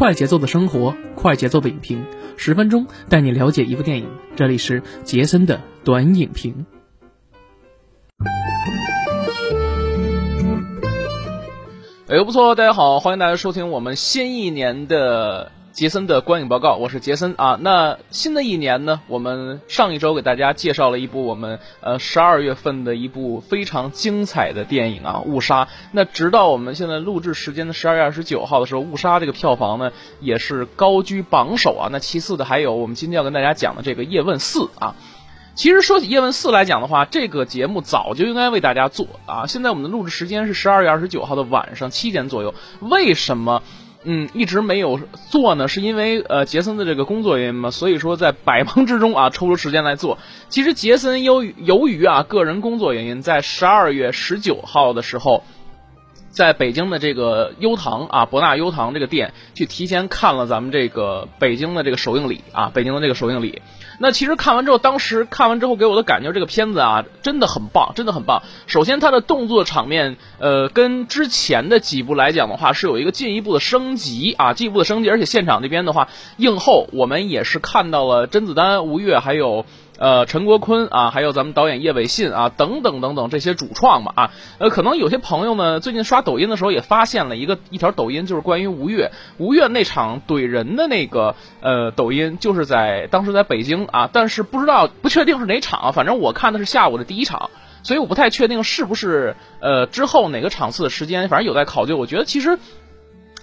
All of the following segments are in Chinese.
快节奏的生活，快节奏的影评，十分钟带你了解一部电影。这里是杰森的短影评。哎呦，不错，大家好，欢迎大家收听我们新一年的。杰森的观影报告，我是杰森啊。那新的一年呢，我们上一周给大家介绍了一部我们呃十二月份的一部非常精彩的电影啊，《误杀》。那直到我们现在录制时间的十二月二十九号的时候，《误杀》这个票房呢也是高居榜首啊。那其次的还有我们今天要跟大家讲的这个《叶问四》啊。其实说起《叶问四》来讲的话，这个节目早就应该为大家做啊。现在我们的录制时间是十二月二十九号的晚上七点左右，为什么？嗯，一直没有做呢，是因为呃杰森的这个工作原因嘛，所以说在百忙之中啊抽出时间来做。其实杰森由于由于啊个人工作原因，在十二月十九号的时候，在北京的这个优唐啊博纳优唐这个店去提前看了咱们这个北京的这个首映礼啊北京的这个首映礼。那其实看完之后，当时看完之后给我的感觉，这个片子啊，真的很棒，真的很棒。首先，它的动作场面，呃，跟之前的几部来讲的话，是有一个进一步的升级啊，进一步的升级。而且现场那边的话，映后我们也是看到了甄子丹、吴越还有。呃，陈国坤啊，还有咱们导演叶伟信啊，等等等等这些主创嘛啊，呃，可能有些朋友呢，最近刷抖音的时候也发现了一个一条抖音，就是关于吴越吴越那场怼人的那个呃抖音，就是在当时在北京啊，但是不知道不确定是哪场，反正我看的是下午的第一场，所以我不太确定是不是呃之后哪个场次的时间，反正有待考究。我觉得其实。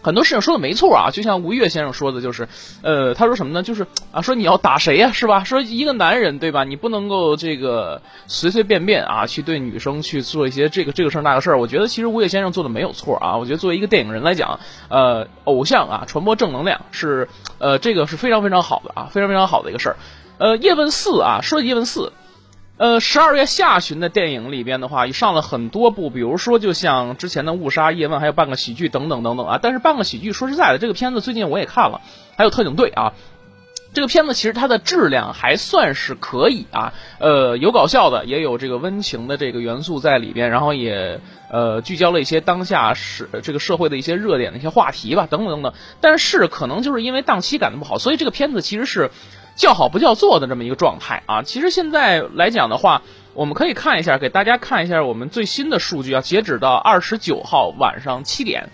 很多事情说的没错啊，就像吴越先生说的，就是，呃，他说什么呢？就是啊，说你要打谁呀，是吧？说一个男人，对吧？你不能够这个随随便便啊，去对女生去做一些这个这个事儿那个事儿。我觉得其实吴越先生做的没有错啊。我觉得作为一个电影人来讲，呃，偶像啊，传播正能量是，呃，这个是非常非常好的啊，非常非常好的一个事儿。呃，叶问四啊，说叶问四。呃，十二月下旬的电影里边的话，也上了很多部，比如说就像之前的《误杀》《叶问》，还有半个喜剧等等等等啊。但是半个喜剧，说实在的，这个片子最近我也看了，还有特警队啊。这个片子其实它的质量还算是可以啊，呃，有搞笑的，也有这个温情的这个元素在里边，然后也呃聚焦了一些当下是这个社会的一些热点的一些话题吧，等等等等。但是可能就是因为档期赶的不好，所以这个片子其实是。叫好不叫座的这么一个状态啊，其实现在来讲的话，我们可以看一下，给大家看一下我们最新的数据啊，截止到二十九号晚上七点。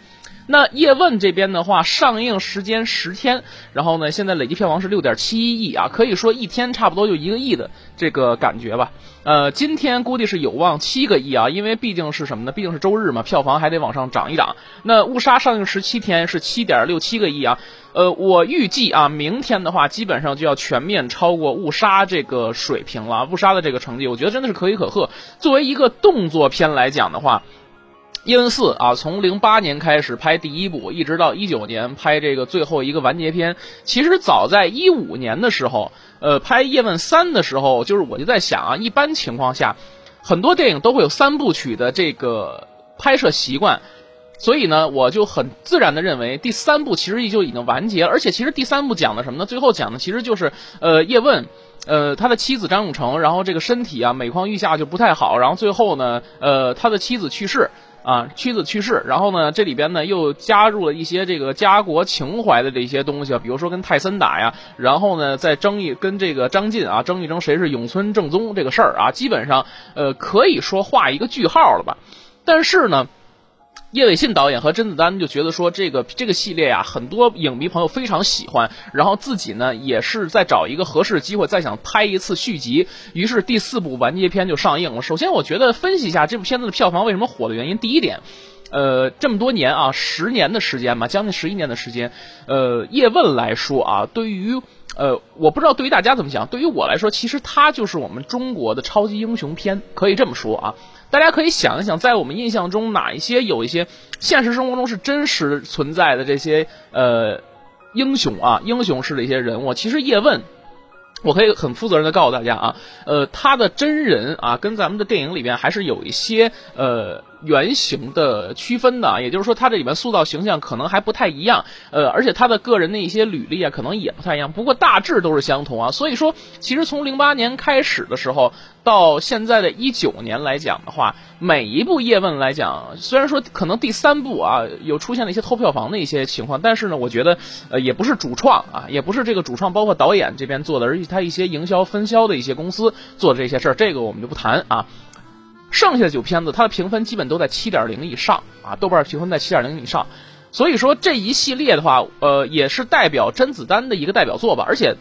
那叶问这边的话，上映时间十天，然后呢，现在累计票房是六点七一亿啊，可以说一天差不多就一个亿的这个感觉吧。呃，今天估计是有望七个亿啊，因为毕竟是什么呢？毕竟是周日嘛，票房还得往上涨一涨。那误杀上映十七天是七点六七个亿啊，呃，我预计啊，明天的话基本上就要全面超过误杀这个水平了。误杀的这个成绩，我觉得真的是可喜可贺。作为一个动作片来讲的话。叶问四啊，从零八年开始拍第一部，一直到一九年拍这个最后一个完结篇。其实早在一五年的时候，呃，拍叶问三的时候，就是我就在想啊，一般情况下，很多电影都会有三部曲的这个拍摄习惯，所以呢，我就很自然的认为第三部其实就已经完结了。而且其实第三部讲的什么呢？最后讲的其实就是呃叶问，呃他的妻子张永成，然后这个身体啊每况愈下就不太好，然后最后呢，呃他的妻子去世。啊，妻子去世，然后呢，这里边呢又加入了一些这个家国情怀的这些东西，比如说跟泰森打呀，然后呢再争一跟这个张晋啊争一争谁是永村正宗这个事儿啊，基本上呃可以说画一个句号了吧，但是呢。叶伟信导演和甄子丹就觉得说这个这个系列呀，很多影迷朋友非常喜欢，然后自己呢也是在找一个合适的机会再想拍一次续集，于是第四部完结篇就上映了。首先，我觉得分析一下这部片子的票房为什么火的原因。第一点，呃，这么多年啊，十年的时间嘛，将近十一年的时间，呃，叶问来说啊，对于呃，我不知道对于大家怎么想，对于我来说，其实他就是我们中国的超级英雄片，可以这么说啊。大家可以想一想，在我们印象中，哪一些有一些现实生活中是真实存在的这些呃英雄啊，英雄式的一些人物？其实叶问，我可以很负责任的告诉大家啊，呃，他的真人啊，跟咱们的电影里边还是有一些呃原型的区分的，也就是说，他这里面塑造形象可能还不太一样，呃，而且他的个人的一些履历啊，可能也不太一样。不过大致都是相同啊。所以说，其实从零八年开始的时候，到现在的一九年来讲的话，每一部叶问来讲，虽然说可能第三部啊有出现了一些偷票房的一些情况，但是呢，我觉得呃也不是主创啊，也不是这个主创包括导演这边做的，而且他一些营销分销的一些公司做的这些事儿，这个我们就不谈啊。剩下的九片子，它的评分基本都在七点零以上啊，豆瓣评分在七点零以上，所以说这一系列的话，呃，也是代表甄子丹的一个代表作吧。而且，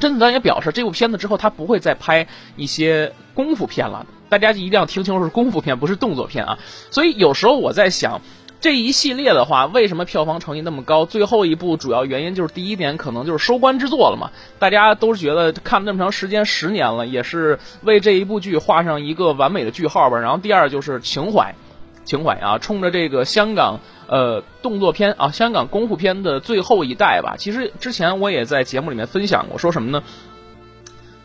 甄子丹也表示，这部片子之后他不会再拍一些功夫片了。大家一定要听清楚，是功夫片，不是动作片啊。所以有时候我在想。这一系列的话，为什么票房成绩那么高？最后一部主要原因就是第一点，可能就是收官之作了嘛。大家都是觉得看了那么长时间，十年了，也是为这一部剧画上一个完美的句号吧。然后第二就是情怀，情怀啊，冲着这个香港呃动作片啊，香港功夫片的最后一代吧。其实之前我也在节目里面分享过，说什么呢？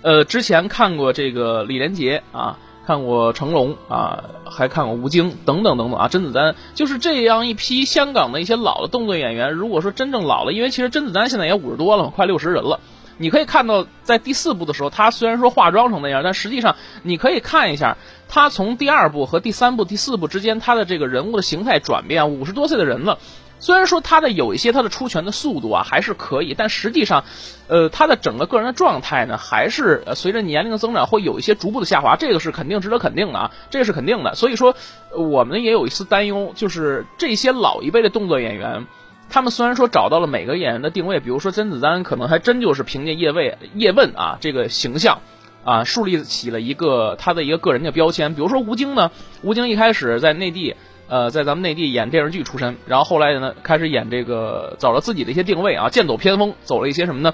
呃，之前看过这个李连杰啊。看过成龙啊，还看过吴京等等等等啊，甄子丹就是这样一批香港的一些老的动作演员。如果说真正老了，因为其实甄子丹现在也五十多了，快六十人了。你可以看到，在第四部的时候，他虽然说化妆成那样，但实际上你可以看一下，他从第二部和第三部、第四部之间，他的这个人物的形态转变。五十多岁的人了。虽然说他的有一些他的出拳的速度啊还是可以，但实际上，呃，他的整个个人的状态呢，还是随着年龄的增长会有一些逐步的下滑，这个是肯定值得肯定的啊，这个是肯定的。所以说，我们也有一丝担忧，就是这些老一辈的动作演员，他们虽然说找到了每个演员的定位，比如说甄子丹，可能还真就是凭借叶问叶问啊这个形象，啊树立起了一个他的一个个人的标签。比如说吴京呢，吴京一开始在内地。呃，在咱们内地演电视剧出身，然后后来呢，开始演这个，找了自己的一些定位啊，剑走偏锋，走了一些什么呢？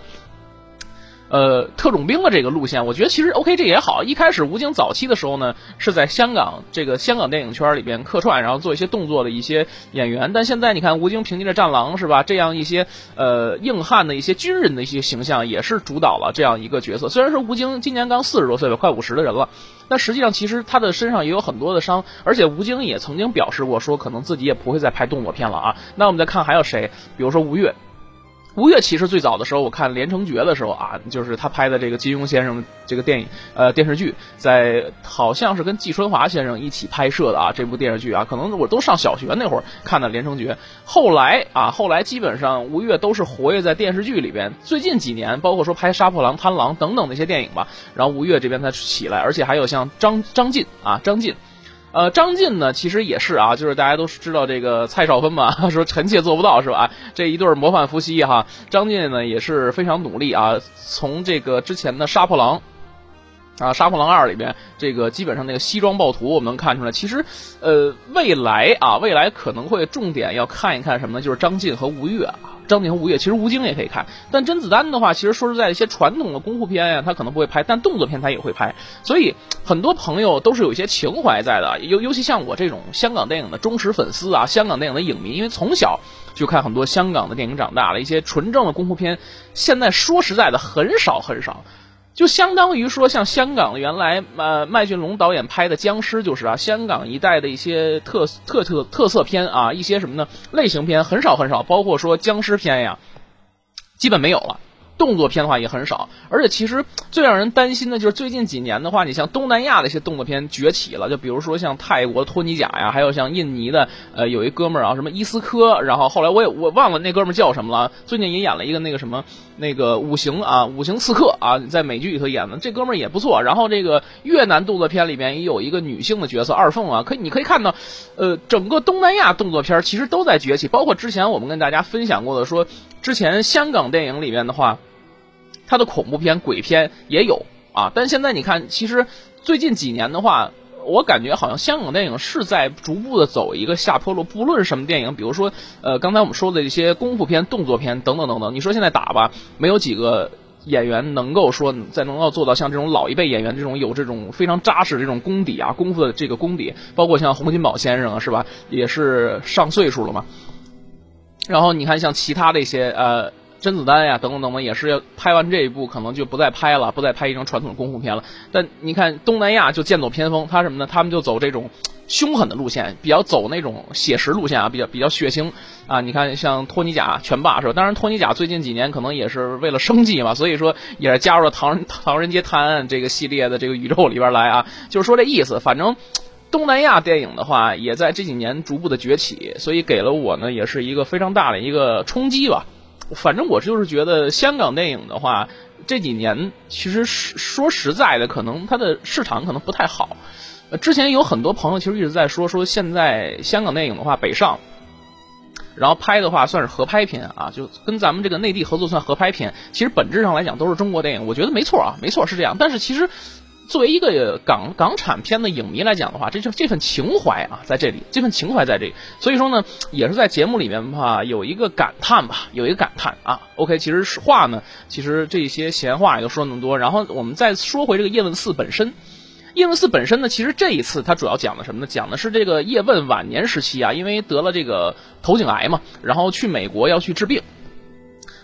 呃，特种兵的这个路线，我觉得其实 OK，这也好。一开始吴京早期的时候呢，是在香港这个香港电影圈里边客串，然后做一些动作的一些演员。但现在你看，吴京凭借着《战狼》是吧，这样一些呃硬汉的一些军人的一些形象，也是主导了这样一个角色。虽然说吴京今年刚四十多岁吧，快五十的人了，但实际上其实他的身上也有很多的伤，而且吴京也曾经表示过，说可能自己也不会再拍动作片了啊。那我们再看还有谁，比如说吴越。吴越其实最早的时候，我看《连城诀》的时候啊，就是他拍的这个金庸先生这个电影呃电视剧，在好像是跟季春华先生一起拍摄的啊这部电视剧啊，可能我都上小学那会儿看的《连城诀》，后来啊后来基本上吴越都是活跃在电视剧里边，最近几年包括说拍《杀破狼》《贪狼》等等那些电影吧，然后吴越这边才起来，而且还有像张张晋啊张晋。呃，张晋呢，其实也是啊，就是大家都知道这个蔡少芬嘛，说臣妾做不到是吧？这一对模范夫妻哈，张晋呢也是非常努力啊，从这个之前的杀破狼啊，杀破狼二里边，这个基本上那个西装暴徒，我们能看出来，其实呃，未来啊，未来可能会重点要看一看什么呢？就是张晋和吴越啊。张晋和吴越，其实吴京也可以看，但甄子丹的话，其实说实在，一些传统的功夫片呀，他可能不会拍，但动作片他也会拍。所以很多朋友都是有一些情怀在的，尤尤其像我这种香港电影的忠实粉丝啊，香港电影的影迷，因为从小就看很多香港的电影长大了，一些纯正的功夫片，现在说实在的很少很少。就相当于说，像香港原来呃麦浚龙导演拍的僵尸，就是啊，香港一带的一些特特特特色片啊，一些什么呢？类型片很少很少，包括说僵尸片呀，基本没有了。动作片的话也很少，而且其实最让人担心的就是最近几年的话，你像东南亚的一些动作片崛起了，就比如说像泰国托尼贾呀，还有像印尼的呃有一哥们儿啊，什么伊斯科，然后后来我也我忘了那哥们儿叫什么了，最近也演了一个那个什么那个五行啊五行刺客啊，在美剧里头演的，这哥们儿也不错。然后这个越南动作片里面也有一个女性的角色二凤啊，可以你可以看到，呃，整个东南亚动作片其实都在崛起，包括之前我们跟大家分享过的，说之前香港电影里面的话。它的恐怖片、鬼片也有啊，但现在你看，其实最近几年的话，我感觉好像香港电影是在逐步的走一个下坡路。不论什么电影，比如说呃，刚才我们说的一些功夫片、动作片等等等等，你说现在打吧，没有几个演员能够说再能够做到像这种老一辈演员这种有这种非常扎实这种功底啊，功夫的这个功底，包括像洪金宝先生啊，是吧？也是上岁数了嘛。然后你看像其他的一些呃。甄子丹呀，等等等等，也是拍完这一部，可能就不再拍了，不再拍一张传统的功夫片了。但你看东南亚就剑走偏锋，他什么呢？他们就走这种凶狠的路线，比较走那种写实路线啊，比较比较血腥啊。你看像托尼贾拳霸是吧？当然托尼贾最近几年可能也是为了生计嘛，所以说也是加入了唐人 唐人街探案这个系列的这个宇宙里边来啊。就是说这意思，反正东南亚电影的话也在这几年逐步的崛起，所以给了我呢也是一个非常大的一个冲击吧。反正我就是觉得香港电影的话。这几年其实说实在的，可能它的市场可能不太好。之前有很多朋友其实一直在说，说现在香港电影的话北上，然后拍的话算是合拍片啊，就跟咱们这个内地合作算合拍片。其实本质上来讲都是中国电影，我觉得没错啊，没错是这样。但是其实。作为一个港港产片的影迷来讲的话，这就这份情怀啊，在这里，这份情怀在这里，所以说呢，也是在节目里面吧，有一个感叹吧，有一个感叹啊。OK，其实话呢，其实这些闲话也就说那么多，然后我们再说回这个叶问四本身。叶问四本身呢，其实这一次它主要讲的什么呢？讲的是这个叶问晚年时期啊，因为得了这个头颈癌嘛，然后去美国要去治病。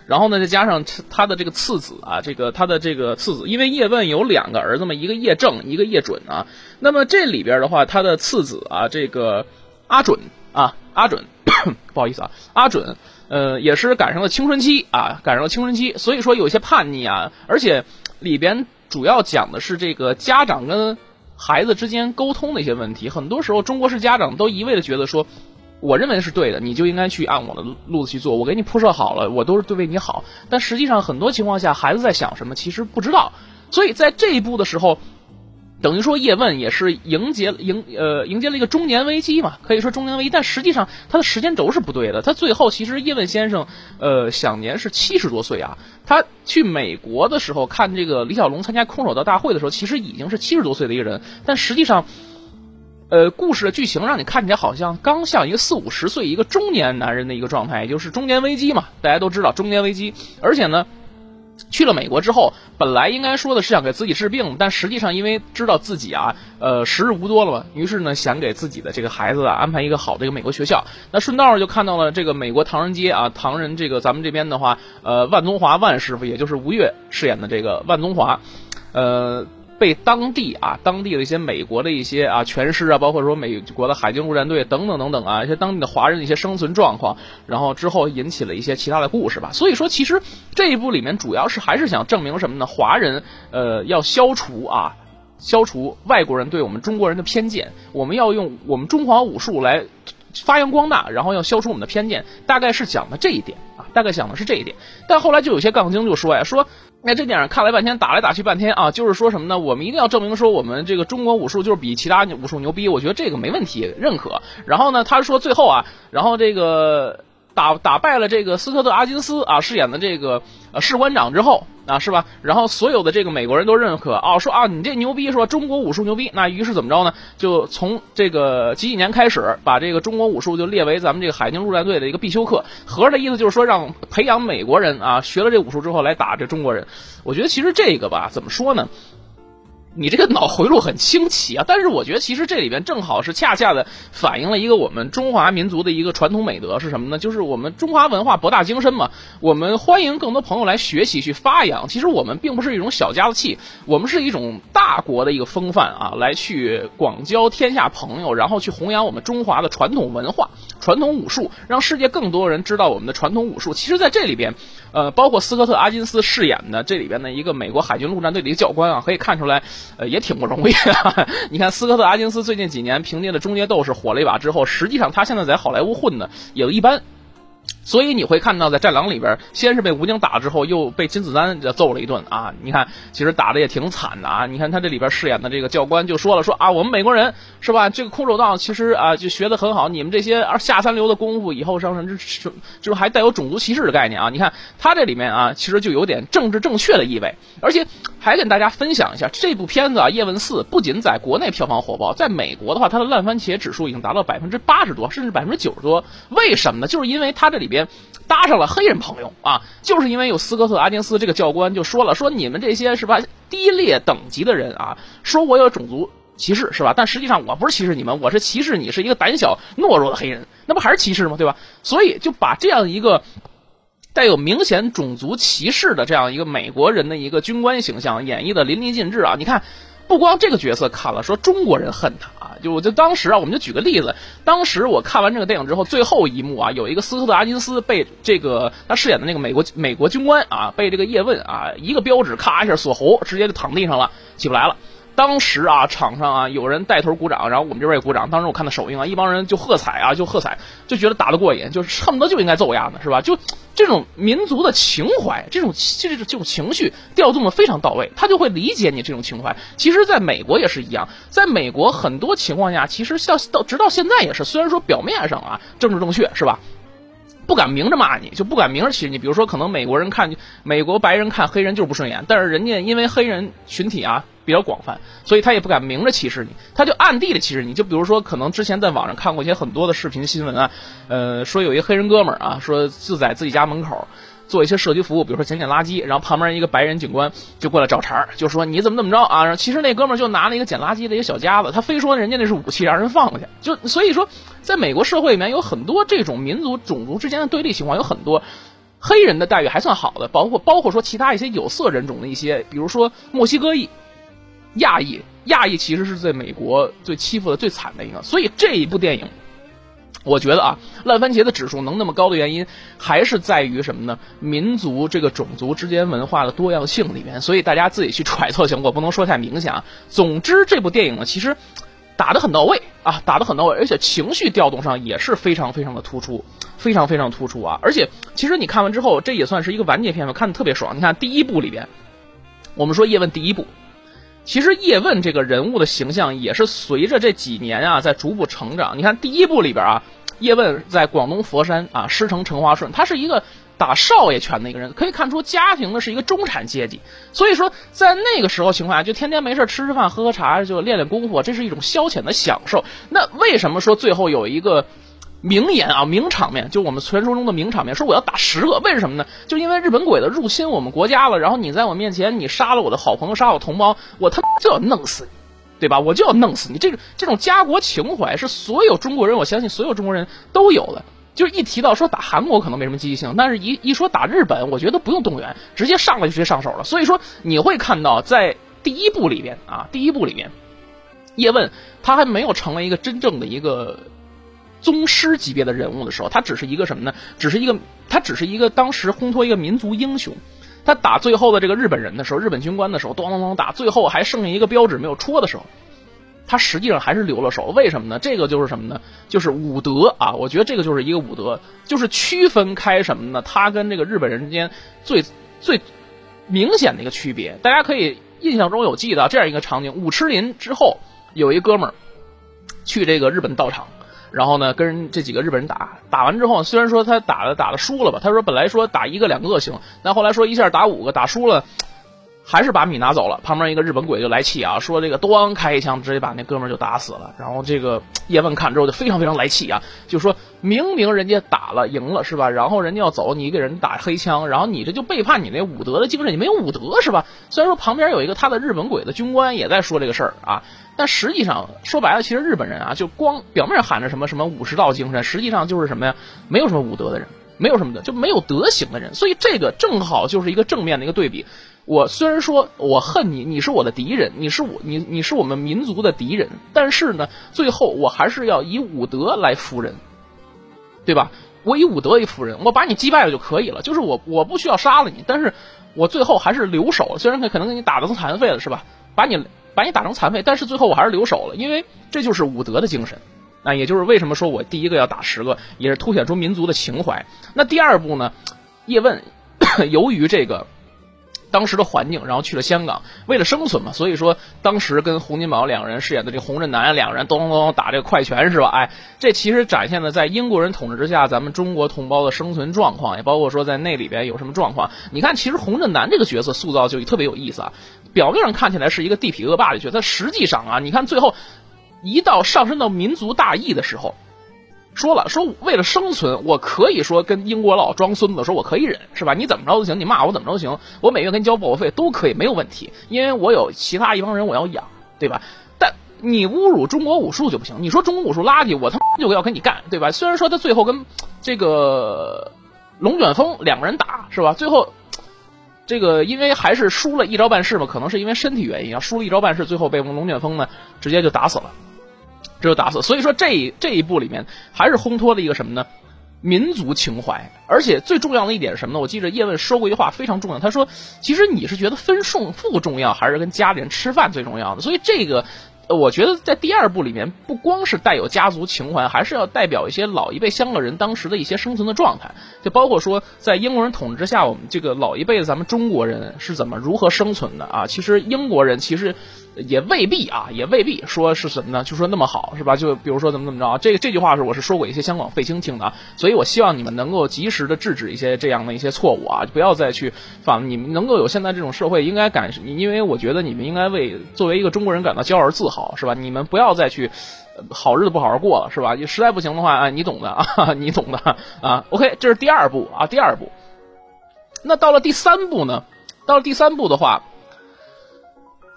然后呢，再加上他的这个次子啊，这个他的这个次子，因为叶问有两个儿子嘛，一个叶正，一个叶准啊。那么这里边的话，他的次子啊，这个阿准啊，阿准，不好意思啊，阿准，呃，也是赶上了青春期啊，赶上了青春期，所以说有些叛逆啊，而且里边主要讲的是这个家长跟孩子之间沟通的一些问题。很多时候，中国式家长都一味的觉得说。我认为是对的，你就应该去按我的路子去做。我给你铺设好了，我都是对为你好。但实际上，很多情况下，孩子在想什么，其实不知道。所以在这一步的时候，等于说叶问也是迎接迎呃迎接了一个中年危机嘛，可以说中年危机。但实际上，他的时间轴是不对的。他最后其实叶问先生呃享年是七十多岁啊。他去美国的时候看这个李小龙参加空手道大会的时候，其实已经是七十多岁的一个人。但实际上。呃，故事的剧情让你看起来好像刚像一个四五十岁一个中年男人的一个状态，也就是中年危机嘛。大家都知道中年危机，而且呢，去了美国之后，本来应该说的是想给自己治病，但实际上因为知道自己啊，呃，时日无多了嘛，于是呢，想给自己的这个孩子啊安排一个好的一个美国学校。那顺道就看到了这个美国唐人街啊，唐人这个咱们这边的话，呃，万宗华万师傅，也就是吴越饰演的这个万宗华，呃。被当地啊，当地的一些美国的一些啊拳师啊，包括说美国的海军陆战队等等等等啊，一些当地的华人的一些生存状况，然后之后引起了一些其他的故事吧。所以说，其实这一部里面主要是还是想证明什么呢？华人呃要消除啊，消除外国人对我们中国人的偏见，我们要用我们中华武术来发扬光大，然后要消除我们的偏见，大概是讲的这一点，大概想的是这一点。但后来就有些杠精就说呀，说。那这电影看了半天，打来打去半天啊，就是说什么呢？我们一定要证明说我们这个中国武术就是比其他武术牛逼。我觉得这个没问题，认可。然后呢，他说最后啊，然后这个。打打败了这个斯科特·阿金斯啊饰演的这个呃士官长之后啊是吧？然后所有的这个美国人都认可啊说啊你这牛逼说中国武术牛逼。那于是怎么着呢？就从这个几几年开始，把这个中国武术就列为咱们这个海军陆战队的一个必修课。合着的意思就是说让培养美国人啊学了这武术之后来打这中国人。我觉得其实这个吧怎么说呢？你这个脑回路很清奇啊，但是我觉得其实这里边正好是恰恰的反映了一个我们中华民族的一个传统美德是什么呢？就是我们中华文化博大精深嘛，我们欢迎更多朋友来学习去发扬。其实我们并不是一种小家子气，我们是一种大国的一个风范啊，来去广交天下朋友，然后去弘扬我们中华的传统文化、传统武术，让世界更多人知道我们的传统武术。其实在这里边。呃，包括斯科特·阿金斯饰演的这里边的一个美国海军陆战队的一个教官啊，可以看出来，呃，也挺不容易。你看，斯科特·阿金斯最近几年凭借的《终结斗士》火了一把之后，实际上他现在在好莱坞混的也一般。所以你会看到，在《战狼》里边，先是被吴京打了之后，又被金子丹揍了一顿啊！你看，其实打的也挺惨的啊！你看他这里边饰演的这个教官就说了，说啊，我们美国人是吧？这个空手道其实啊，就学的很好。你们这些下三流的功夫，以后上升这这还带有种族歧视的概念啊！你看他这里面啊，其实就有点政治正确的意味。而且还跟大家分享一下，这部片子啊，《叶问四》不仅在国内票房火爆，在美国的话，它的烂番茄指数已经达到百分之八十多，甚至百分之九十多。为什么呢？就是因为它这里边。搭上了黑人朋友啊，就是因为有斯科特·阿金斯这个教官就说了，说你们这些是吧低劣等级的人啊，说我有种族歧视是吧？但实际上我不是歧视你们，我是歧视你是一个胆小懦弱的黑人，那不还是歧视吗？对吧？所以就把这样一个带有明显种族歧视的这样一个美国人的一个军官形象演绎的淋漓尽致啊！你看，不光这个角色看了说中国人恨他啊，就我就当时啊，我们就举个例子，当时我看完这个电影之后，最后一幕啊，有一个斯科特阿金斯被这个他饰演的那个美国美国军官啊，被这个叶问啊一个标指咔一下锁喉，直接就躺地上了，起不来了。当时啊，场上啊有人带头鼓掌，然后我们这边也鼓掌。当时我看到首映啊，一帮人就喝彩啊，就喝彩，就觉得打得过瘾，就是恨不得就应该揍丫的，是吧？就这种民族的情怀，这种这这种情绪调动的非常到位，他就会理解你这种情怀。其实，在美国也是一样，在美国很多情况下，其实像到直到现在也是，虽然说表面上啊政治正确，是吧？不敢明着骂你，就不敢明着歧视你。比如说，可能美国人看美国白人看黑人就是不顺眼，但是人家因为黑人群体啊比较广泛，所以他也不敢明着歧视你，他就暗地里歧视你。就比如说，可能之前在网上看过一些很多的视频新闻啊，呃，说有一黑人哥们儿啊，说就在自己家门口。做一些社区服务，比如说捡捡垃圾，然后旁边一个白人警官就过来找茬就说你怎么怎么着啊？其实那哥们就拿了一个捡垃圾的一个小夹子，他非说人家那是武器，让人放过去。就所以说，在美国社会里面有很多这种民族种族之间的对立情况，有很多黑人的待遇还算好的，包括包括说其他一些有色人种的一些，比如说墨西哥裔、亚裔，亚裔其实是在美国最欺负的最惨的一个。所以这一部电影。我觉得啊，烂番茄的指数能那么高的原因，还是在于什么呢？民族这个种族之间文化的多样性里面，所以大家自己去揣测行，我不能说太明显啊。总之，这部电影呢，其实打得很到位啊，打得很到位，而且情绪调动上也是非常非常的突出，非常非常突出啊。而且，其实你看完之后，这也算是一个完结篇吧，看的特别爽。你看第一部里边，我们说叶问第一部。其实叶问这个人物的形象也是随着这几年啊在逐步成长。你看第一部里边啊，叶问在广东佛山啊师承陈华顺，他是一个打少爷拳的一个人，可以看出家庭呢是一个中产阶级。所以说在那个时候情况下，就天天没事吃吃饭喝喝茶，就练练功夫，这是一种消遣的享受。那为什么说最后有一个？名言啊，名场面，就我们传说中的名场面，说我要打十个，为什么呢？就因为日本鬼子入侵我们国家了，然后你在我面前，你杀了我的好朋友，杀我同胞，我他妈就要弄死你，对吧？我就要弄死你。这个这种家国情怀是所有中国人，我相信所有中国人都有的。就是一提到说打韩国可能没什么积极性，但是一一说打日本，我觉得不用动员，直接上来就直接上手了。所以说你会看到在第一部里边啊，第一部里边，叶问他还没有成为一个真正的一个。宗师级别的人物的时候，他只是一个什么呢？只是一个，他只是一个当时烘托一个民族英雄。他打最后的这个日本人的时候，日本军官的时候，咚咚咚打，最后还剩下一个标志没有戳的时候，他实际上还是留了手。为什么呢？这个就是什么呢？就是武德啊！我觉得这个就是一个武德，就是区分开什么呢？他跟这个日本人之间最最明显的一个区别。大家可以印象中有记得这样一个场景：武痴林之后，有一哥们儿去这个日本道场。然后呢，跟这几个日本人打，打完之后，虽然说他打了打了输了吧，他说本来说打一个两个行，但后来说一下打五个，打输了，还是把米拿走了。旁边一个日本鬼就来气啊，说这个咣开一枪，直接把那哥们就打死了。然后这个叶问看之后就非常非常来气啊，就说明明人家打了赢了是吧？然后人家要走，你给人打黑枪，然后你这就背叛你那武德的精神，你没有武德是吧？虽然说旁边有一个他的日本鬼的军官也在说这个事儿啊。但实际上说白了，其实日本人啊，就光表面喊着什么什么武士道精神，实际上就是什么呀？没有什么武德的人，没有什么的，就没有德行的人。所以这个正好就是一个正面的一个对比。我虽然说我恨你，你是我的敌人，你是我你你是我们民族的敌人，但是呢，最后我还是要以武德来服人，对吧？我以武德为服人，我把你击败了就可以了。就是我我不需要杀了你，但是我最后还是留守，虽然可可能给你打的成残废了，是吧？把你。把你打成残废，但是最后我还是留守了，因为这就是武德的精神。那也就是为什么说我第一个要打十个，也是凸显出民族的情怀。那第二步呢？叶问 由于这个。当时的环境，然后去了香港，为了生存嘛，所以说当时跟洪金宝两个人饰演的这洪振南两个人咚咚咚打这个快拳是吧？哎，这其实展现了在英国人统治之下，咱们中国同胞的生存状况，也包括说在那里边有什么状况。你看，其实洪振南这个角色塑造就特别有意思啊，表面上看起来是一个地痞恶霸的角色，实际上啊，你看最后一到上升到民族大义的时候。说了说为了生存，我可以说跟英国佬装孙子，说我可以忍，是吧？你怎么着都行，你骂我怎么着都行，我每月给你交保护费都可以，没有问题，因为我有其他一帮人我要养，对吧？但你侮辱中国武术就不行，你说中国武术垃圾，我他妈就要跟你干，对吧？虽然说他最后跟这个龙卷风两个人打，是吧？最后这个因为还是输了一招半式嘛，可能是因为身体原因啊，输了一招半式，最后被龙卷风呢直接就打死了。这就打死。所以说这这一步里面还是烘托了一个什么呢？民族情怀。而且最重要的一点是什么呢？我记着叶问说过一句话非常重要，他说：“其实你是觉得分胜负重要，还是跟家里人吃饭最重要的？”所以这个。我觉得在第二部里面，不光是带有家族情怀，还是要代表一些老一辈香港人当时的一些生存的状态，就包括说在英国人统治下，我们这个老一辈的咱们中国人是怎么如何生存的啊？其实英国人其实也未必啊，也未必说是什么呢？就说那么好是吧？就比如说怎么怎么着啊？这个这句话是我是说过一些香港废青听的，所以我希望你们能够及时的制止一些这样的一些错误啊，不要再去反，你们能够有现在这种社会，应该感，因为我觉得你们应该为作为一个中国人感到骄傲而自豪。是吧？你们不要再去好日子不好好过了是吧？你实在不行的话啊，你懂的啊，你懂的啊。OK，这是第二步啊，第二步。那到了第三步呢？到了第三步的话，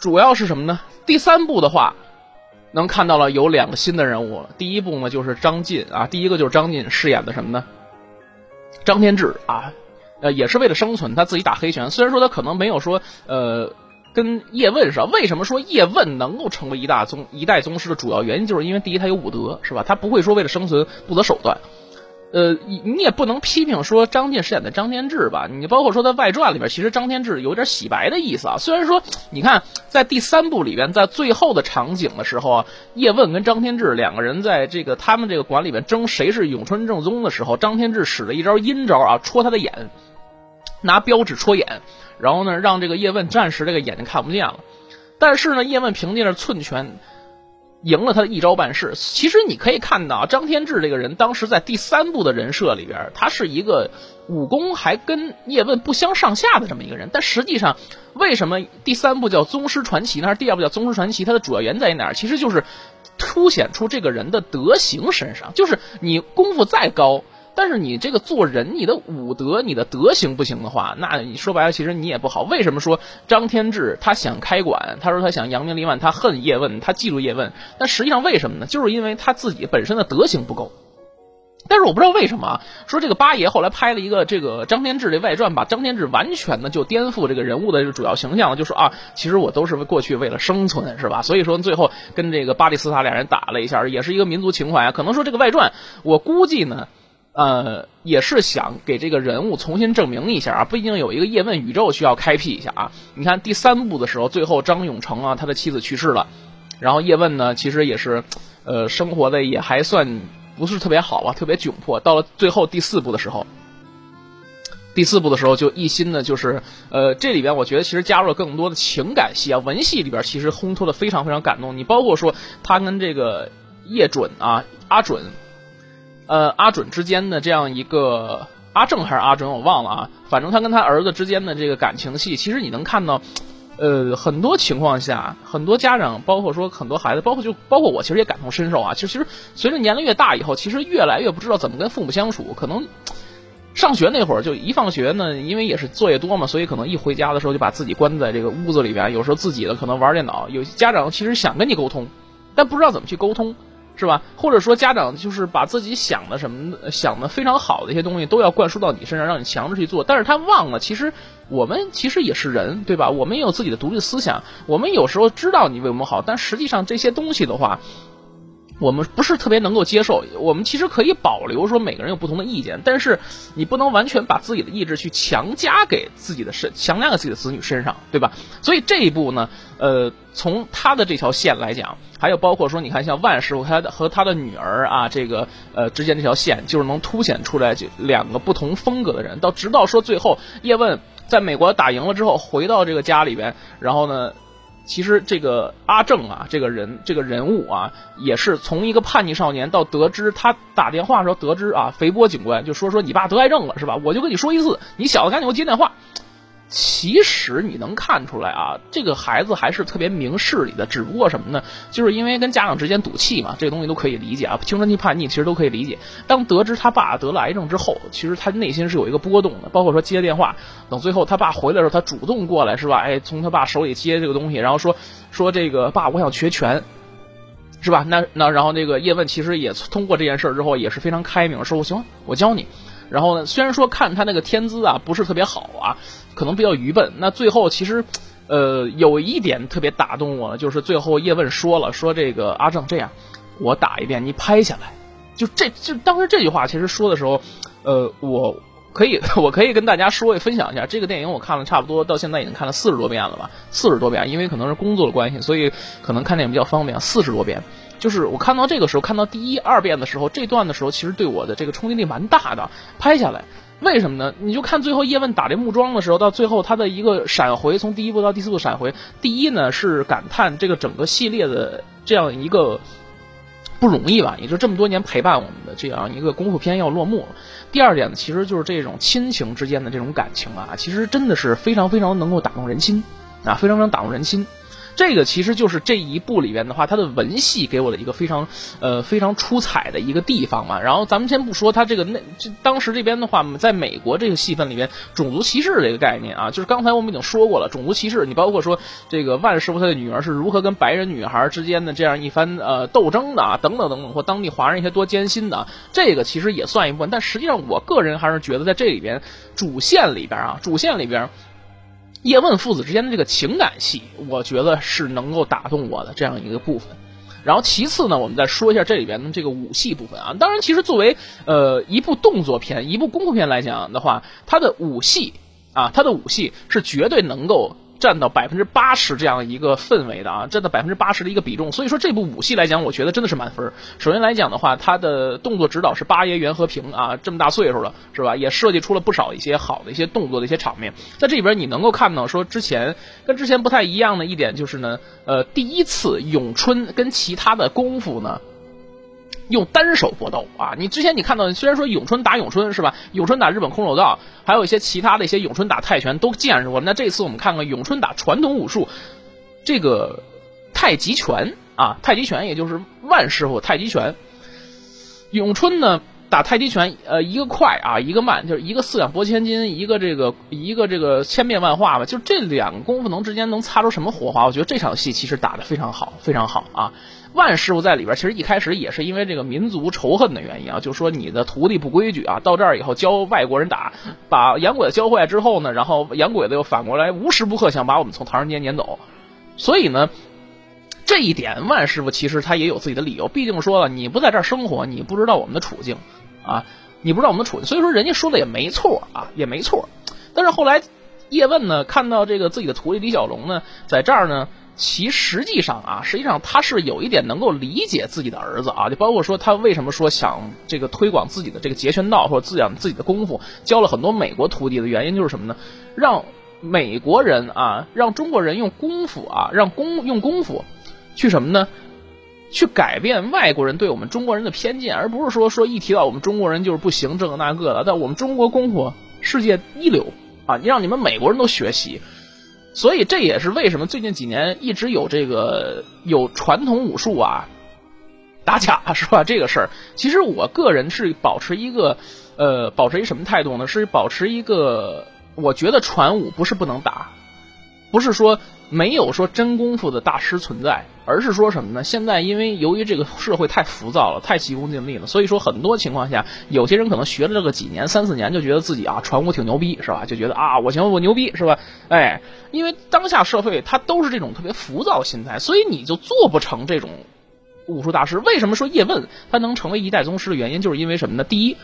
主要是什么呢？第三部的话，能看到了有两个新的人物。第一部呢，就是张晋啊，第一个就是张晋饰演的什么呢？张天志啊，呃，也是为了生存，他自己打黑拳。虽然说他可能没有说呃。跟叶问是？为什么说叶问能够成为一大宗一代宗师的主要原因，就是因为第一他有武德，是吧？他不会说为了生存不择手段。呃，你你也不能批评说张晋饰演的张天志吧？你包括说在外传里边，其实张天志有点洗白的意思啊。虽然说你看在第三部里边，在最后的场景的时候啊，叶问跟张天志两个人在这个他们这个馆里面争谁是咏春正宗的时候，张天志使了一招阴招啊，戳他的眼，拿标尺戳眼。然后呢，让这个叶问暂时这个眼睛看不见了，但是呢，叶问凭借着寸拳赢了他的一招半式。其实你可以看到，张天志这个人当时在第三部的人设里边，他是一个武功还跟叶问不相上下的这么一个人。但实际上，为什么第三部叫宗师传奇呢？还是第二部叫宗师传奇？它的主要原在于哪儿？其实就是凸显出这个人的德行身上，就是你功夫再高。但是你这个做人，你的武德、你的德行不行的话，那你说白了，其实你也不好。为什么说张天志他想开馆？他说他想扬名立万，他恨叶问，他记住叶问。但实际上为什么呢？就是因为他自己本身的德行不够。但是我不知道为什么啊说这个八爷后来拍了一个这个张天志的外传，把张天志完全的就颠覆这个人物的主要形象了，就说啊，其实我都是过去为了生存，是吧？所以说最后跟这个巴里斯塔俩人打了一下，也是一个民族情怀啊。可能说这个外传，我估计呢。呃，也是想给这个人物重新证明一下啊，毕竟有一个叶问宇宙需要开辟一下啊。你看第三部的时候，最后张永成啊，他的妻子去世了，然后叶问呢，其实也是，呃，生活的也还算不是特别好吧，特别窘迫。到了最后第四部的时候，第四部的时候就一心的，就是呃，这里边我觉得其实加入了更多的情感戏啊，文戏里边其实烘托的非常非常感动。你包括说他跟这个叶准啊，阿准。呃，阿准之间的这样一个阿正还是阿准，我忘了啊。反正他跟他儿子之间的这个感情戏，其实你能看到，呃，很多情况下，很多家长，包括说很多孩子，包括就包括我，其实也感同身受啊。其实随着年龄越大以后，其实越来越不知道怎么跟父母相处。可能上学那会儿，就一放学呢，因为也是作业多嘛，所以可能一回家的时候就把自己关在这个屋子里边。有时候自己的可能玩电脑。有些家长其实想跟你沟通，但不知道怎么去沟通。是吧？或者说家长就是把自己想的什么想的非常好的一些东西都要灌输到你身上，让你强制去做，但是他忘了，其实我们其实也是人，对吧？我们也有自己的独立思想，我们有时候知道你为我们好，但实际上这些东西的话。我们不是特别能够接受，我们其实可以保留说每个人有不同的意见，但是你不能完全把自己的意志去强加给自己的身，强加给自己的子女身上，对吧？所以这一步呢，呃，从他的这条线来讲，还有包括说，你看像万师傅他和他的女儿啊，这个呃之间这条线，就是能凸显出来就两个不同风格的人，到直到说最后叶问在美国打赢了之后，回到这个家里边，然后呢。其实这个阿正啊，这个人这个人物啊，也是从一个叛逆少年到得知他打电话时候得知啊，肥波警官就说说你爸得癌症了是吧？我就跟你说一次，你小子赶紧给我接电话。其实你能看出来啊，这个孩子还是特别明事理的，只不过什么呢？就是因为跟家长之间赌气嘛，这个东西都可以理解啊。青春期叛逆其实都可以理解。当得知他爸得了癌症之后，其实他内心是有一个波动的。包括说接电话，等最后他爸回来的时候，他主动过来是吧？哎，从他爸手里接这个东西，然后说说这个爸，我想学拳，是吧？那那然后那个叶问其实也通过这件事儿之后也是非常开明，说我行，我教你。然后呢，虽然说看他那个天资啊不是特别好啊。可能比较愚笨。那最后其实，呃，有一点特别打动我，就是最后叶问说了，说这个阿正这样，我打一遍，你拍下来。就这就当时这句话其实说的时候，呃，我可以 我可以跟大家说分享一下，这个电影我看了差不多到现在已经看了四十多遍了吧，四十多遍，因为可能是工作的关系，所以可能看电影比较方便，四十多遍。就是我看到这个时候，看到第一二遍的时候，这段的时候，其实对我的这个冲击力蛮大的。拍下来，为什么呢？你就看最后叶问打这木桩的时候，到最后他的一个闪回，从第一部到第四部闪回。第一呢是感叹这个整个系列的这样一个。不容易吧？也就这么多年陪伴我们的这样一个功夫片要落幕了。第二点呢，其实就是这种亲情之间的这种感情啊，其实真的是非常非常能够打动人心啊，非常非常打动人心。这个其实就是这一部里边的话，它的文戏给我的一个非常呃非常出彩的一个地方嘛。然后咱们先不说它这个那这当时这边的话，在美国这个戏份里边，种族歧视这个概念啊，就是刚才我们已经说过了，种族歧视，你包括说这个万师傅他的女儿是如何跟白人女孩之间的这样一番呃斗争的啊，等等等等，或当地华人一些多艰辛的，这个其实也算一部分。但实际上，我个人还是觉得在这里边主线里边啊，主线里边。叶问父子之间的这个情感戏，我觉得是能够打动我的这样一个部分。然后其次呢，我们再说一下这里边的这个武戏部分啊。当然，其实作为呃一部动作片、一部功夫片来讲的话，它的武戏啊，它的武戏是绝对能够。占到百分之八十这样一个氛围的啊，占到百分之八十的一个比重，所以说这部武戏来讲，我觉得真的是满分。首先来讲的话，他的动作指导是八爷袁和平啊，这么大岁数了是吧？也设计出了不少一些好的一些动作的一些场面。在这里边你能够看到说之前跟之前不太一样的一点就是呢，呃，第一次咏春跟其他的功夫呢。用单手搏斗啊！你之前你看到，虽然说咏春打咏春是吧？咏春打日本空手道，还有一些其他的一些咏春打泰拳都见识过。那这次我们看看咏春打传统武术，这个太极拳啊，太极拳也就是万师傅太极拳。咏春呢打太极拳，呃，一个快啊，一个慢，就是一个四两拨千斤，一个这个一个这个千变万化吧。就这两个功夫能之间能擦出什么火花？我觉得这场戏其实打得非常好，非常好啊。万师傅在里边，其实一开始也是因为这个民族仇恨的原因啊，就说你的徒弟不规矩啊，到这儿以后教外国人打，把洋鬼子教坏之后呢，然后洋鬼子又反过来无时不刻想把我们从唐人街撵走，所以呢，这一点万师傅其实他也有自己的理由，毕竟说了你不在这儿生活，你不知道我们的处境啊，你不知道我们的处境，所以说人家说的也没错啊，也没错，但是后来叶问呢看到这个自己的徒弟李小龙呢在这儿呢。其实际上啊，实际上他是有一点能够理解自己的儿子啊，就包括说他为什么说想这个推广自己的这个截拳道或者滋养自己的功夫，教了很多美国徒弟的原因就是什么呢？让美国人啊，让中国人用功夫啊，让功用功夫去什么呢？去改变外国人对我们中国人的偏见，而不是说说一提到我们中国人就是不行这个那个的。但我们中国功夫世界一流啊，你让你们美国人都学习。所以这也是为什么最近几年一直有这个有传统武术啊打假是吧？这个事儿，其实我个人是保持一个呃，保持一什么态度呢？是保持一个，我觉得传武不是不能打，不是说。没有说真功夫的大师存在，而是说什么呢？现在因为由于这个社会太浮躁了，太急功近利了，所以说很多情况下，有些人可能学了这个几年、三四年，就觉得自己啊传武挺牛逼，是吧？就觉得啊我行我牛逼，是吧？哎，因为当下社会它都是这种特别浮躁心态，所以你就做不成这种武术大师。为什么说叶问他能成为一代宗师的原因，就是因为什么呢？第一。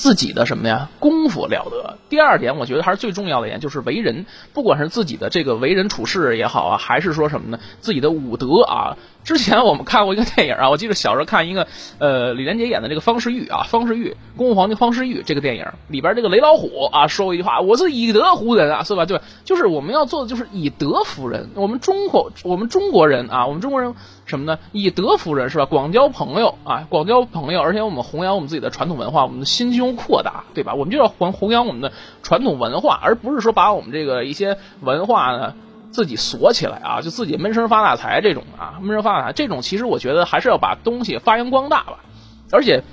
自己的什么呀？功夫了得。第二点，我觉得还是最重要的一点，就是为人，不管是自己的这个为人处事也好啊，还是说什么呢？自己的武德啊。之前我们看过一个电影啊，我记得小时候看一个，呃，李连杰演的这个方世玉啊，方世玉，恭王皇帝方世玉这个电影里边这个雷老虎啊，说过一句话，我是以德服人啊，是吧？对，就是我们要做的就是以德服人。我们中国，我们中国人啊，我们中国人什么呢？以德服人是吧？广交朋友啊，广交朋友，而且我们弘扬我们自己的传统文化，我们的心胸扩大，对吧？我们就要弘弘扬我们的传统文化，而不是说把我们这个一些文化呢。自己锁起来啊，就自己闷声发大财这种啊，闷声发大财这种，其实我觉得还是要把东西发扬光大吧。而且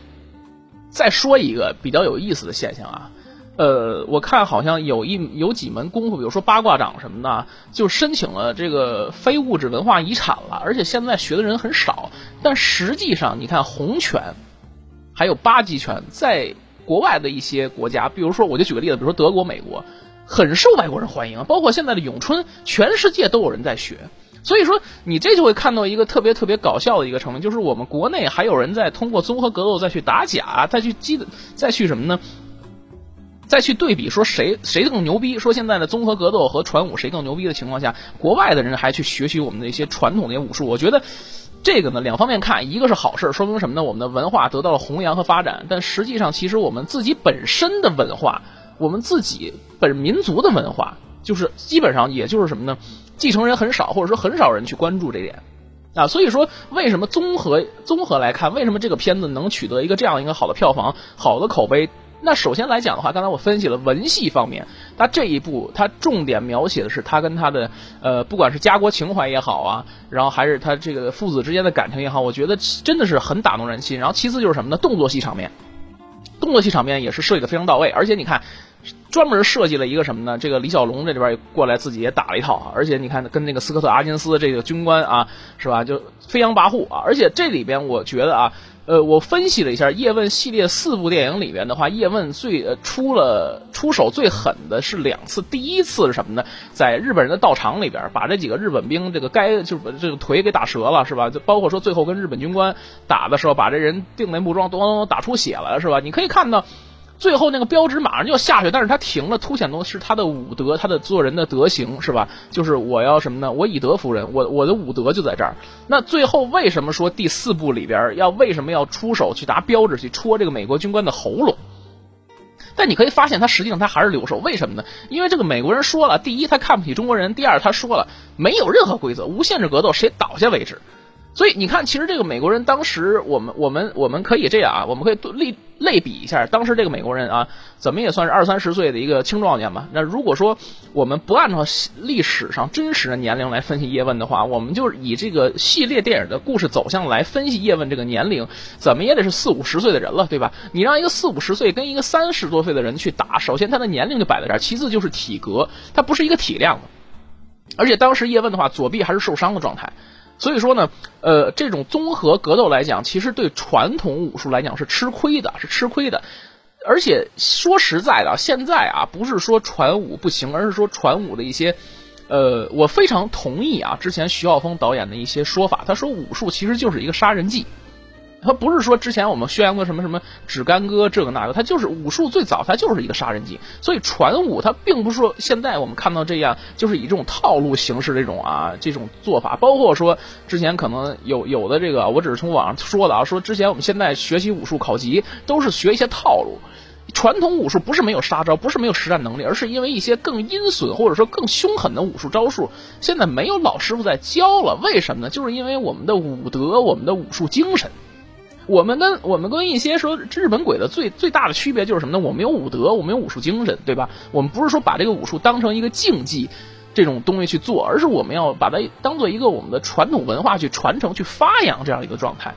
再说一个比较有意思的现象啊，呃，我看好像有一有几门功夫，比如说八卦掌什么的，就申请了这个非物质文化遗产了，而且现在学的人很少。但实际上，你看洪拳还有八极拳，在国外的一些国家，比如说我就举个例子，比如说德国、美国。很受外国人欢迎，包括现在的咏春，全世界都有人在学。所以说，你这就会看到一个特别特别搞笑的一个成分，就是我们国内还有人在通过综合格斗再去打假，再去积，再去什么呢？再去对比说谁谁更牛逼？说现在的综合格斗和传武谁更牛逼的情况下，国外的人还去学习我们的一些传统的武术。我觉得这个呢，两方面看，一个是好事，说明什么呢？我们的文化得到了弘扬和发展。但实际上，其实我们自己本身的文化，我们自己本民族的文化，就是基本上也就是什么呢？继承人很少，或者说很少人去关注这点啊。所以说，为什么综合综合来看，为什么这个片子能取得一个这样一个好的票房、好的口碑？那首先来讲的话，刚才我分析了文戏方面，它这一部它重点描写的是他跟他的呃，不管是家国情怀也好啊，然后还是他这个父子之间的感情也好，我觉得真的是很打动人心。然后其次就是什么呢？动作戏场面，动作戏场面也是设计的非常到位，而且你看，专门设计了一个什么呢？这个李小龙这里边也过来自己也打了一套，而且你看跟那个斯科特阿金斯这个军官啊，是吧？就飞扬跋扈啊，而且这里边我觉得啊。呃，我分析了一下叶问系列四部电影里面的话，叶问最呃出了出手最狠的是两次。第一次是什么呢？在日本人的道场里边，把这几个日本兵这个该就是这个腿给打折了，是吧？就包括说最后跟日本军官打的时候，把这人定那木桩咚咚咚打出血了，是吧？你可以看到。最后那个标志马上就要下去，但是他停了，凸显的是他的武德，他的做人的德行，是吧？就是我要什么呢？我以德服人，我我的武德就在这儿。那最后为什么说第四部里边要为什么要出手去拿标志去戳这个美国军官的喉咙？但你可以发现，他实际上他还是留守，为什么呢？因为这个美国人说了，第一他看不起中国人，第二他说了没有任何规则，无限制格斗，谁倒下为止。所以你看，其实这个美国人当时，我们我们我们可以这样啊，我们可以类类比一下，当时这个美国人啊，怎么也算是二三十岁的一个青壮年吧。那如果说我们不按照历史上真实的年龄来分析叶问的话，我们就以这个系列电影的故事走向来分析叶问这个年龄，怎么也得是四五十岁的人了，对吧？你让一个四五十岁跟一个三十多岁的人去打，首先他的年龄就摆在这儿，其次就是体格，他不是一个体量的，而且当时叶问的话，左臂还是受伤的状态。所以说呢，呃，这种综合格斗来讲，其实对传统武术来讲是吃亏的，是吃亏的。而且说实在的，现在啊，不是说传武不行，而是说传武的一些，呃，我非常同意啊，之前徐浩峰导演的一些说法，他说武术其实就是一个杀人技。他不是说之前我们宣扬的什么什么止干戈这个那个，他就是武术最早，它就是一个杀人技。所以传武它并不是说现在我们看到这样，就是以这种套路形式这种啊这种做法。包括说之前可能有有的这个，我只是从网上说的啊，说之前我们现在学习武术考级都是学一些套路。传统武术不是没有杀招，不是没有实战能力，而是因为一些更阴损或者说更凶狠的武术招数，现在没有老师傅在教了。为什么呢？就是因为我们的武德，我们的武术精神。我们跟我们跟一些说日本鬼的最最大的区别就是什么呢？我们有武德，我们有武术精神，对吧？我们不是说把这个武术当成一个竞技这种东西去做，而是我们要把它当做一个我们的传统文化去传承、去发扬这样一个状态。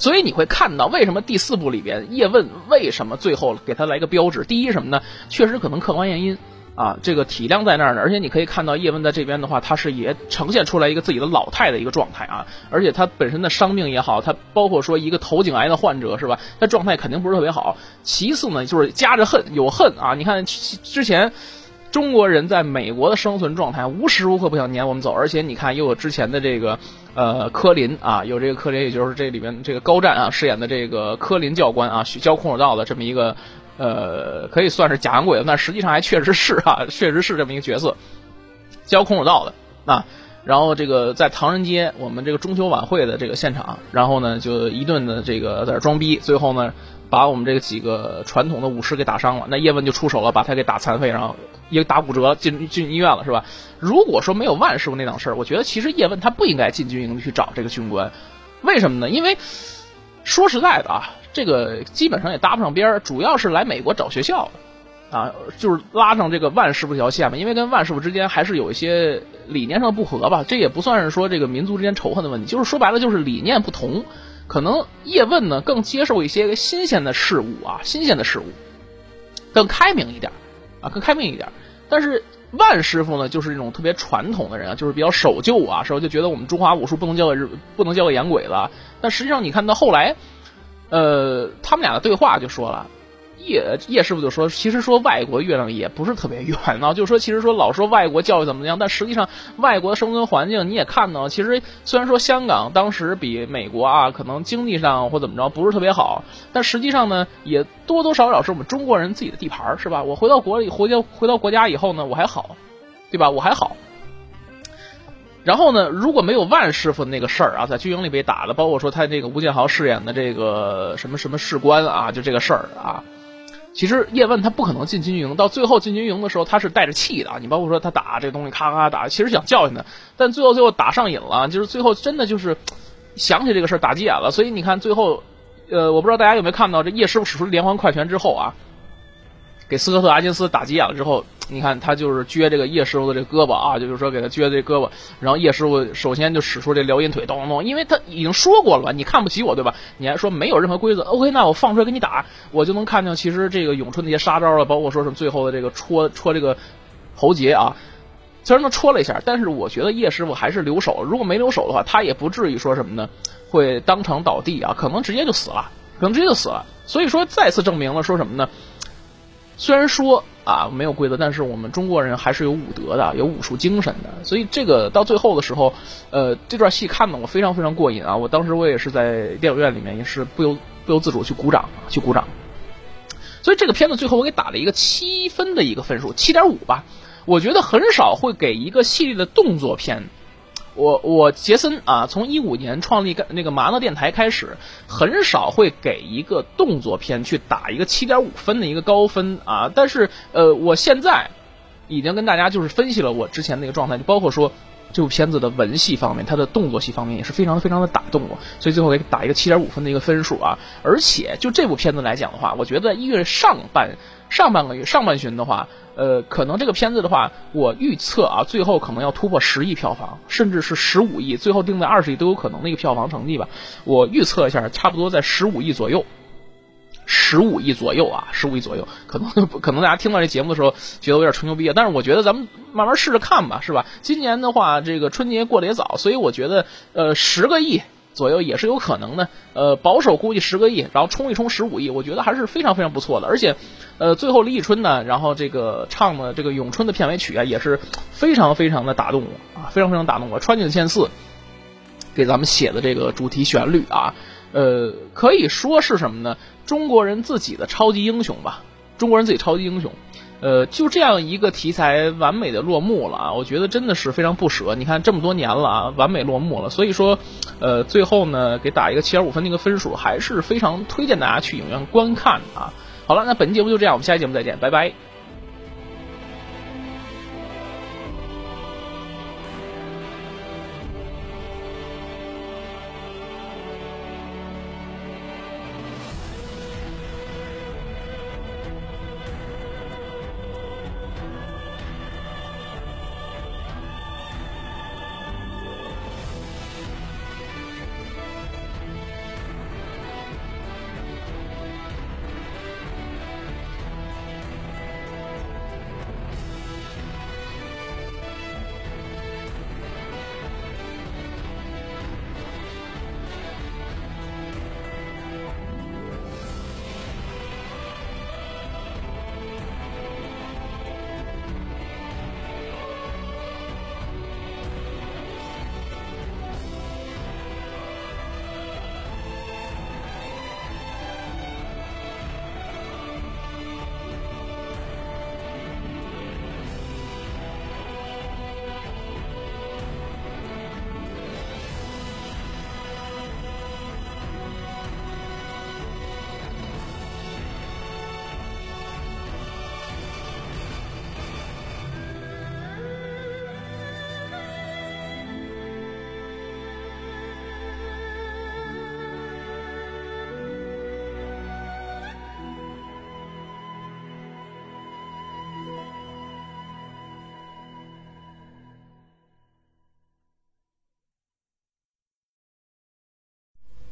所以你会看到，为什么第四部里边叶问为什么最后给他来个标志？第一什么呢？确实可能客观原因。啊，这个体量在那儿呢，而且你可以看到叶问在这边的话，他是也呈现出来一个自己的老态的一个状态啊，而且他本身的伤病也好，他包括说一个头颈癌的患者是吧，他状态肯定不是特别好。其次呢，就是夹着恨，有恨啊，你看之前中国人在美国的生存状态，无时无刻不想撵我们走，而且你看又有之前的这个呃柯林啊，有这个柯林，也就是这里边这个高战啊饰演的这个柯林教官啊，教空手道的这么一个。呃，可以算是假洋鬼子，但实际上还确实是啊，确实是这么一个角色，教空手道的啊。然后这个在唐人街，我们这个中秋晚会的这个现场，然后呢就一顿的这个在这装逼，最后呢把我们这个几个传统的武士给打伤了。那叶问就出手了，把他给打残废，然后也打骨折，进进医院了，是吧？如果说没有万师傅那档事儿，我觉得其实叶问他不应该进军营去找这个军官，为什么呢？因为说实在的啊。这个基本上也搭不上边儿，主要是来美国找学校的，啊，就是拉上这个万师傅这条线嘛，因为跟万师傅之间还是有一些理念上的不合吧，这也不算是说这个民族之间仇恨的问题，就是说白了就是理念不同，可能叶问呢更接受一些新鲜的事物啊，新鲜的事物，更开明一点，啊，更开明一点，但是万师傅呢就是这种特别传统的人啊，就是比较守旧啊，时候就觉得我们中华武术不能交给，不能交给洋鬼子，但实际上你看到后来。呃，他们俩的对话就说了，叶叶师傅就说，其实说外国月亮也不是特别圆啊，就说其实说老说外国教育怎么样，但实际上外国的生存环境你也看到，其实虽然说香港当时比美国啊可能经济上或怎么着不是特别好，但实际上呢也多多少少是我们中国人自己的地盘是吧？我回到国里回到回到国家以后呢，我还好，对吧？我还好。然后呢，如果没有万师傅那个事儿啊，在军营里被打的，包括说他这个吴建豪饰演的这个什么什么士官啊，就这个事儿啊，其实叶问他不可能进军营，到最后进军营的时候他是带着气的啊。你包括说他打这东西咔咔打，其实想教训他，但最后最后打上瘾了，就是最后真的就是想起这个事儿打急眼了。所以你看最后，呃，我不知道大家有没有看到这叶师傅使出连环快拳之后啊，给斯科特·阿金斯打急眼了之后。你看他就是撅这个叶师傅的这胳膊啊，就是说给他撅这胳膊，然后叶师傅首先就使出这撩阴腿，咚咚咚，因为他已经说过了吧，你看不起我对吧？你还说没有任何规则，OK，那我放出来给你打，我就能看见其实这个咏春那些杀招了，包括说什么最后的这个戳戳这个喉结啊，虽然他戳了一下，但是我觉得叶师傅还是留手，如果没留手的话，他也不至于说什么呢，会当场倒地啊，可能直接就死了，可能直接就死了。所以说再次证明了说什么呢？虽然说。啊，没有规则，但是我们中国人还是有武德的，有武术精神的，所以这个到最后的时候，呃，这段戏看的我非常非常过瘾啊！我当时我也是在电影院里面，也是不由不由自主去鼓掌，去鼓掌。所以这个片子最后我给打了一个七分的一个分数，七点五吧。我觉得很少会给一个系列的动作片。我我杰森啊，从一五年创立那个麻辣电台开始，很少会给一个动作片去打一个七点五分的一个高分啊。但是呃，我现在已经跟大家就是分析了我之前那个状态，就包括说这部片子的文戏方面，它的动作戏方面也是非常非常的打动我，所以最后给打一个七点五分的一个分数啊。而且就这部片子来讲的话，我觉得一月上半上半个月上半旬的话。呃，可能这个片子的话，我预测啊，最后可能要突破十亿票房，甚至是十五亿，最后定在二十亿都有可能的一个票房成绩吧。我预测一下，差不多在十五亿左右，十五亿左右啊，十五亿左右。可能 可能大家听到这节目的时候觉得有点吹牛逼啊，但是我觉得咱们慢慢试着看吧，是吧？今年的话，这个春节过得也早，所以我觉得呃，十个亿。左右也是有可能的，呃，保守估计十个亿，然后冲一冲十五亿，我觉得还是非常非常不错的。而且，呃，最后李宇春呢，然后这个唱的这个咏春的片尾曲啊，也是非常非常的打动我啊，非常非常打动我。川井千四给咱们写的这个主题旋律啊，呃，可以说是什么呢？中国人自己的超级英雄吧，中国人自己超级英雄。呃，就这样一个题材完美的落幕了啊！我觉得真的是非常不舍。你看这么多年了啊，完美落幕了。所以说，呃，最后呢，给打一个七点五分的一个分数，还是非常推荐大家去影院观看啊。好了，那本期节目就这样，我们下期节目再见，拜拜。